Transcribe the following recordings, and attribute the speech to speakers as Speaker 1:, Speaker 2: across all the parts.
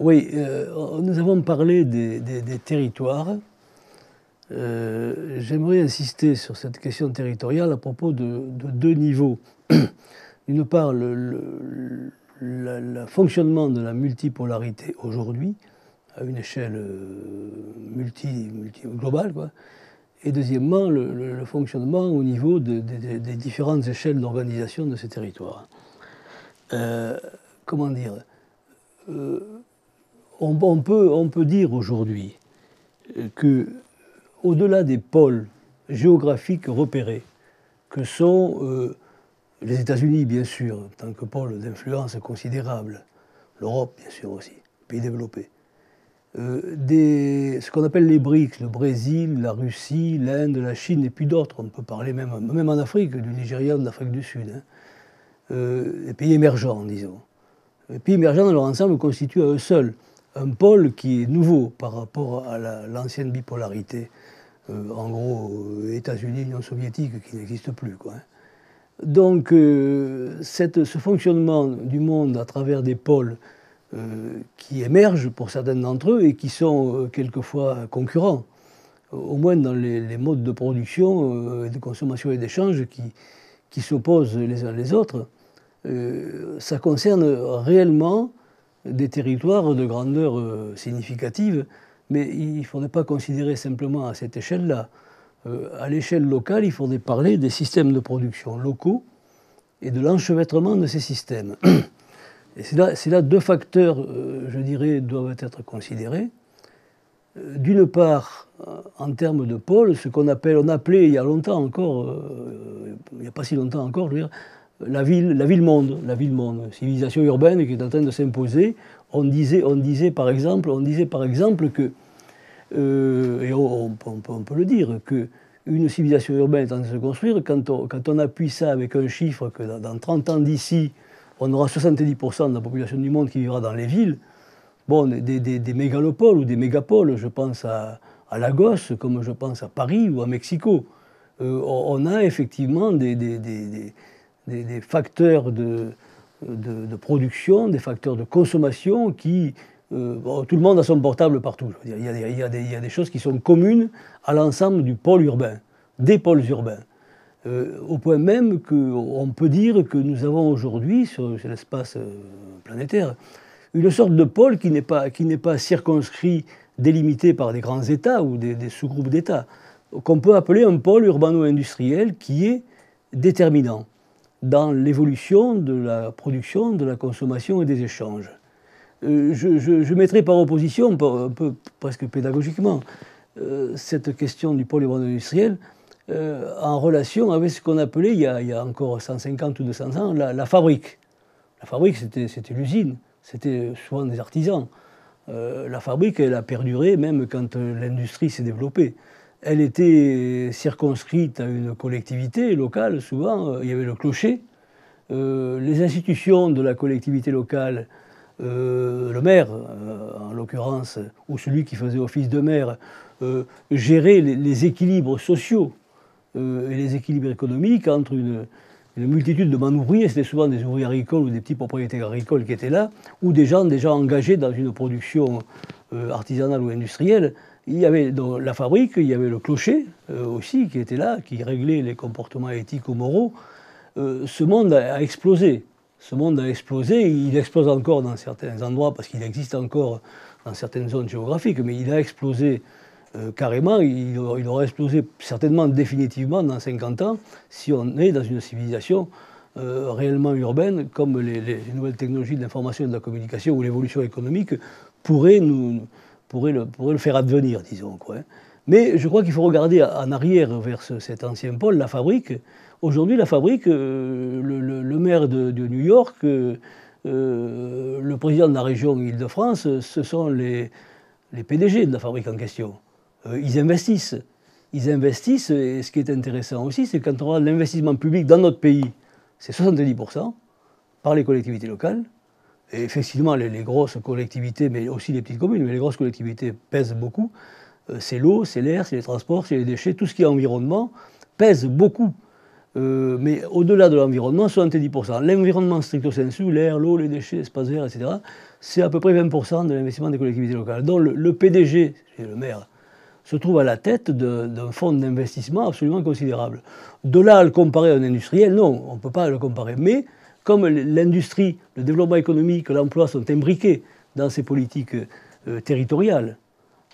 Speaker 1: Oui, nous avons parlé des, territoires. J'aimerais insister sur cette question territoriale à propos de, deux niveaux. D'une part, le, fonctionnement de la multipolarité aujourd'hui, à une échelle multi, multi globale, quoi, et deuxièmement, le, fonctionnement au niveau des différentes échelles d'organisation de ces territoires. Euh, comment dire? Euh, on, peut, dire aujourd'hui que, au-delà des pôles géographiques repérés, que sont euh, les États-Unis, bien sûr, tant que pôle d'influence considérable, l'Europe, bien sûr aussi, pays développés, euh, ce qu'on appelle les BRICS, le Brésil, la Russie, l'Inde, la Chine et puis d'autres. On peut parler même, en Afrique, du Nigeria, de l'Afrique du Sud. Hein. Euh, pays émergents, disons. Les pays émergents, dans leur ensemble, constituent à eux seuls un pôle qui est nouveau par rapport à l'ancienne bipolarité. Euh, en gros, États-Unis, Union soviétique, qui n'existe plus. Hein. Donc, cette, ce fonctionnement du monde à travers des pôles euh, qui émergent pour certains d'entre eux et qui sont euh, quelquefois concurrents, au moins dans les, modes de production, euh, de consommation et d'échange qui s'opposent les uns les autres. ça concerne réellement des territoires de grandeur significative, mais il ne faudrait pas considérer simplement à cette échelle-là. à l'échelle locale, il faudrait parler des systèmes de production locaux et de l'enchevêtrement de ces systèmes. Et c'est là, deux facteurs, euh, je dirais, doivent être considérés. Euh, d'une part, euh, en termes de pôle, ce qu'on appelait il y a longtemps encore, il n'y a pas si longtemps encore, je veux dire, la ville, la ville monde, la ville monde, civilisation urbaine qui est en train de s'imposer. On disait, on disait par exemple, on disait par exemple que, et on, peut le dire, que une civilisation urbaine est en train de se construire quand on, quand on appuie ça avec un chiffre que dans 30 ans d'ici, on aura 70% de la population du monde qui vivra dans les villes. Bon, des, mégalopoles ou des mégapoles, je pense à, Lagos, comme je pense à Paris ou à Mexico. Euh, on a effectivement des, facteurs de, production, des facteurs de consommation qui... Euh, tout le monde a son portable partout. Il y, a, des choses qui sont communes à l'ensemble du pôle urbain, des pôles urbains. Euh, au point même qu'on peut dire que nous avons aujourd'hui, sur, l'espace euh, planétaire, une sorte de pôle qui n'est pas, circonscrit, délimité par des grands États ou des, sous-groupes d'États, qu'on peut appeler un pôle urbano-industriel qui est déterminant dans l'évolution de la production, de la consommation et des échanges. Euh, je, mettrai par opposition, un peu presque pédagogiquement, cette question du pôle urbano-industriel euh, en relation avec ce qu'on appelait, il y, a, encore 150 ou 200 ans, la, fabrique. La fabrique, c'était l'usine, c'était souvent des artisans. Euh, la fabrique, elle a perduré même quand euh, l'industrie s'est développée. Elle était circonscrite à une collectivité locale, souvent. il y avait le clocher. les institutions de la collectivité locale, le maire, en l'occurrence, ou celui qui faisait office de maire, géraient les équilibres sociaux euh, et les équilibres économiques entre une, multitude de manouvriers, c'était souvent des ouvriers agricoles ou des petits propriétaires agricoles qui étaient là, ou des gens déjà engagés dans une production euh, artisanale ou industrielle. Il y avait dans la fabrique, il y avait le clocher euh, aussi qui était là, qui réglait les comportements éthiques ou moraux. ce monde a, explosé. Ce monde a explosé, il explose encore dans certains endroits parce qu'il existe encore dans certaines zones géographiques, mais il a explosé euh, carrément, il, aurait explosé certainement définitivement dans 50 ans si on est dans une civilisation euh, réellement urbaine, comme les, nouvelles technologies de l'information et de la communication ou l'évolution économique pourraient, nous, pourraient, le, le faire advenir, disons. Quoi, hein. Mais je crois qu'il faut regarder en arrière vers cet ancien pôle, la fabrique. Aujourd'hui, la fabrique, euh, le, maire de, New York, le président de la région Île-de-France, ce sont les, les PDG de la fabrique en question. Euh, ils investissent. Ils investissent, et ce qui est intéressant aussi, c'est quand on regarde l'investissement public dans notre pays, c'est 70% par les collectivités locales. Et effectivement, les, grosses collectivités, mais aussi les petites communes, mais les grosses collectivités pèsent beaucoup. Euh, c'est l'eau, c'est l'air, c'est les transports, c'est les déchets, tout ce qui est environnement pèse beaucoup. mais au-delà de l'environnement, 70%. L'environnement stricto sensu, l'air, l'eau, les déchets, l'espace vert, etc., c'est à peu près 20% de l'investissement des collectivités locales. Donc le, PDG, le maire, se trouve à la tête d'un fonds d'investissement absolument considérable. De là à le comparer à un industriel, non, on ne peut pas le comparer. Mais comme l'industrie, le développement économique, l'emploi sont imbriqués dans ces politiques euh, territoriales,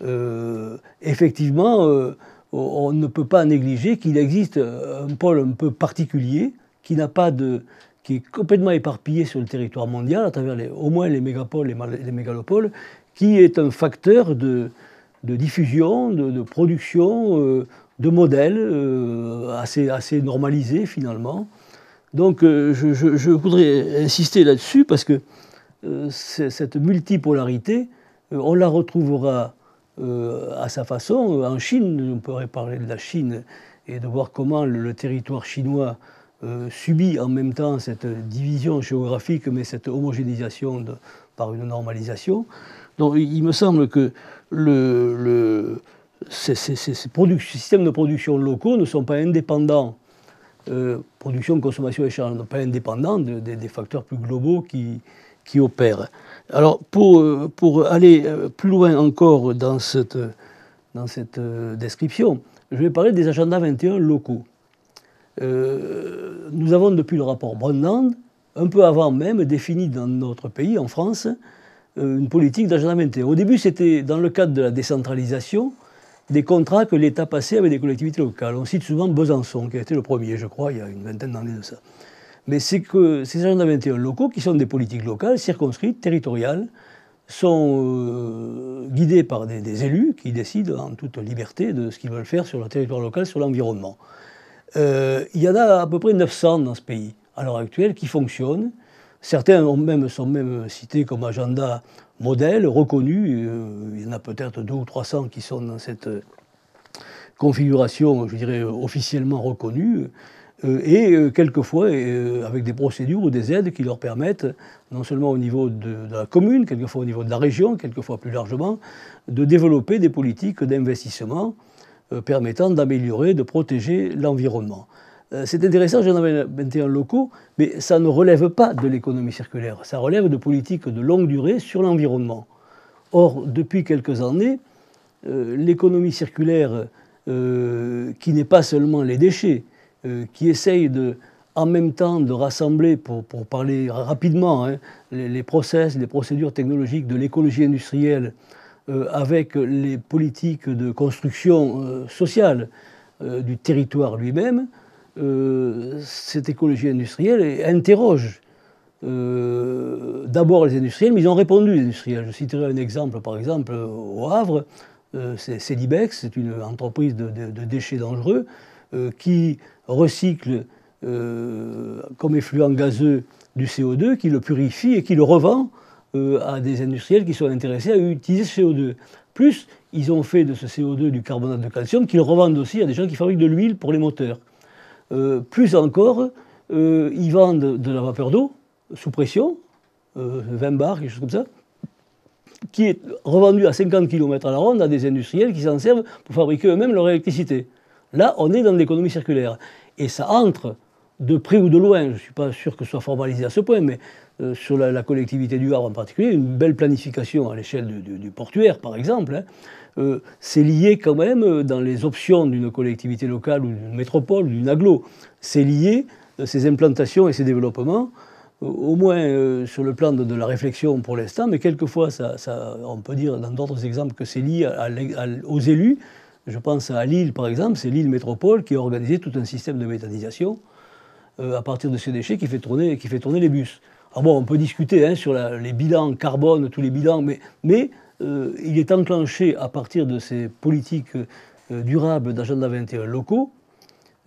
Speaker 1: euh, effectivement, euh, on ne peut pas négliger qu'il existe un pôle un peu particulier qui n'a pas de, qui est complètement éparpillé sur le territoire mondial, à travers au moins les mégapoles et les mégalopoles, qui est un facteur de, diffusion, de, production, euh, de modèles assez, assez normalisés finalement. Donc euh, je, voudrais insister là-dessus parce que cette multipolarité, on la retrouvera à sa façon en Chine. On pourrait parler de la Chine et de voir comment le territoire chinois euh, subit en même temps cette division géographique, mais cette homogénéisation par une normalisation. Donc il me semble que ces, systèmes de production locaux ne sont pas indépendants, euh, production, consommation, échange, ne sont pas indépendants des facteurs plus globaux qui, qui opèrent. Alors pour, pour, aller plus loin encore dans cette, dans cette description, je vais parler des agendas 21 locaux. Euh, nous avons depuis le rapport Brundtland, un peu avant même, défini dans notre pays, en France, euh, une politique d'agenda 21. Au début, c'était dans le cadre de la décentralisation, des contrats que l'État passait avec des collectivités locales. On cite souvent Besançon, qui a été le premier, je crois, il y a une vingtaine d'années de ça. Mais c'est que ces agendas 21 locaux, qui sont des politiques locales, circonscrites, territoriales, sont euh, guidés par des, élus qui décident en toute liberté de ce qu'ils veulent faire sur le territoire local, sur l'environnement. Euh, il y en a à peu près 900 dans ce pays, à l'heure actuelle, qui fonctionnent. Certains même, sont même cités comme agenda modèle, reconnus. Euh, il y en a peut-être 200 ou 300 qui sont dans cette configuration, je dirais, officiellement reconnue. Euh, et quelquefois avec des procédures ou des aides qui leur permettent, non seulement au niveau de, de, la commune, quelquefois au niveau de la région, quelquefois plus largement, de développer des politiques d'investissement euh, permettant d'améliorer, de protéger l'environnement. Euh, c'est intéressant, j'en avais 21 locaux, mais ça ne relève pas de l'économie circulaire, ça relève de politiques de longue durée sur l'environnement. Or, depuis quelques années, euh, l'économie circulaire, qui n'est pas seulement les déchets, qui essaye en même temps de rassembler, pour, parler rapidement, hein, les, process, les procédures technologiques de l'écologie industrielle euh, avec les politiques de construction euh, sociale euh, du territoire lui-même, cette écologie industrielle interroge d'abord les industriels, mais ils ont répondu les industriels. Je citerai un exemple, par exemple, au Havre, c'est Celibex, c'est une entreprise de, déchets dangereux qui recycle comme effluent gazeux du CO2, qui le purifie et qui le revend euh, à des industriels qui sont intéressés à utiliser ce CO2. Plus, ils ont fait de ce CO2 du carbonate de calcium qu'ils revendent aussi à des gens qui fabriquent de l'huile pour les moteurs. Euh, plus encore, euh, ils vendent de la vapeur d'eau sous pression, 20 bars, quelque chose comme ça, qui est revendue à 50 km à la ronde à des industriels qui s'en servent pour fabriquer eux-mêmes leur électricité. Là, on est dans l'économie circulaire. Et ça entre de près ou de loin, je ne suis pas sûr que ce soit formalisé à ce point, mais euh, sur la, collectivité du Havre en particulier, une belle planification à l'échelle du, portuaire, par exemple, hein, euh, c'est lié quand même euh, dans les options d'une collectivité locale ou d'une métropole, d'une aglo, c'est lié, ces implantations et ces développements, au moins sur le plan de, la réflexion pour l'instant, mais quelquefois, on peut dire dans d'autres exemples que c'est lié aux élus. Je pense à Lille, par exemple, c'est Lille Métropole qui a organisé tout un système de méthanisation à partir de ces déchets qui fait tourner, qui fait tourner les bus. Alors bon, on peut discuter hein, sur les bilans carbone, tous les bilans, mais, euh, il est enclenché à partir de ces politiques euh, durables d'agenda 21 locaux,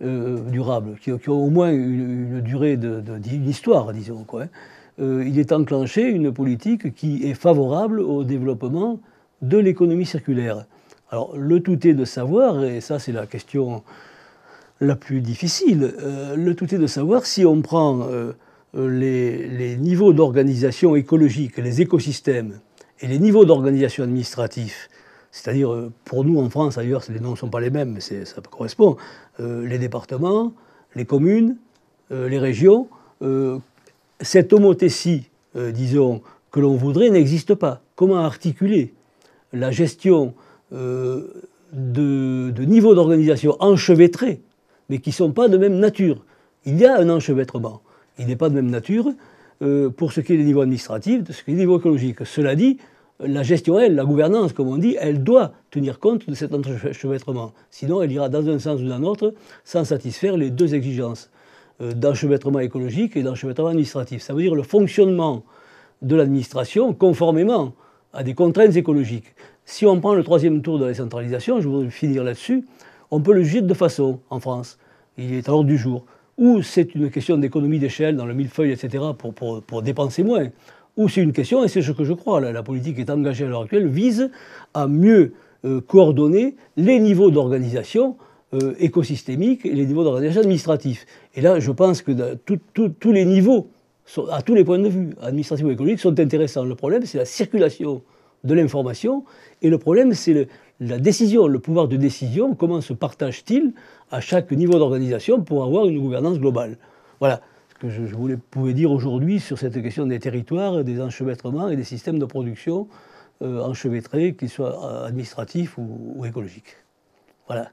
Speaker 1: euh, durables, qui, ont au moins une, durée d'histoire, disons. Quoi, hein. il est enclenché une politique qui est favorable au développement de l'économie circulaire. Alors le tout est de savoir, et ça c'est la question la plus difficile, le tout est de savoir si on prend euh, les, niveaux d'organisation écologique, les écosystèmes, et les niveaux d'organisation administratif, c'est-à-dire euh, pour nous en France, ailleurs les noms ne sont pas les mêmes, mais ça correspond, euh, les départements, les communes, les régions. cette homothétie, disons, que l'on voudrait n'existe pas. Comment articuler la gestion de, de niveaux d'organisation enchevêtrés, mais qui ne sont pas de même nature Il y a un enchevêtrement. Il n'est pas de même nature pour ce qui est des niveaux administratifs, de ce qui est des niveaux écologiques. Cela dit, la gestion, elle, la gouvernance, comme on dit, elle doit tenir compte de cet enchevêtrement. Sinon, elle ira dans un sens ou dans l'autre sans satisfaire les deux exigences euh, d'enchevêtrement écologique et d'enchevêtrement administratif. Ça veut dire le fonctionnement de l'administration conformément à des contraintes écologiques. Si on prend le troisième tour de la décentralisation, je voudrais finir là-dessus, on peut le juger de deux façons en France. Il est à l'ordre du jour. Ou c'est une question d'économie d'échelle dans le millefeuille, etc., pour, dépenser moins ou c'est une question, et c'est ce que je crois, la, politique est engagée à l'heure actuelle, vise à mieux euh, coordonner les niveaux d'organisation euh, écosystémique et les niveaux d'organisation administratif. Et là, je pense que tous les niveaux, à tous les points de vue, administratifs ou écologiques, sont intéressants. Le problème, c'est la circulation de l'information, et le problème, c'est la décision, le pouvoir de décision, comment se partage-t-il à chaque niveau d'organisation pour avoir une gouvernance globale? Voilà ce que je, voulais, pouvais dire aujourd'hui sur cette question des territoires, des enchevêtrements et des systèmes de production euh, enchevêtrés, qu'ils soient euh, administratifs ou, écologiques. Voilà.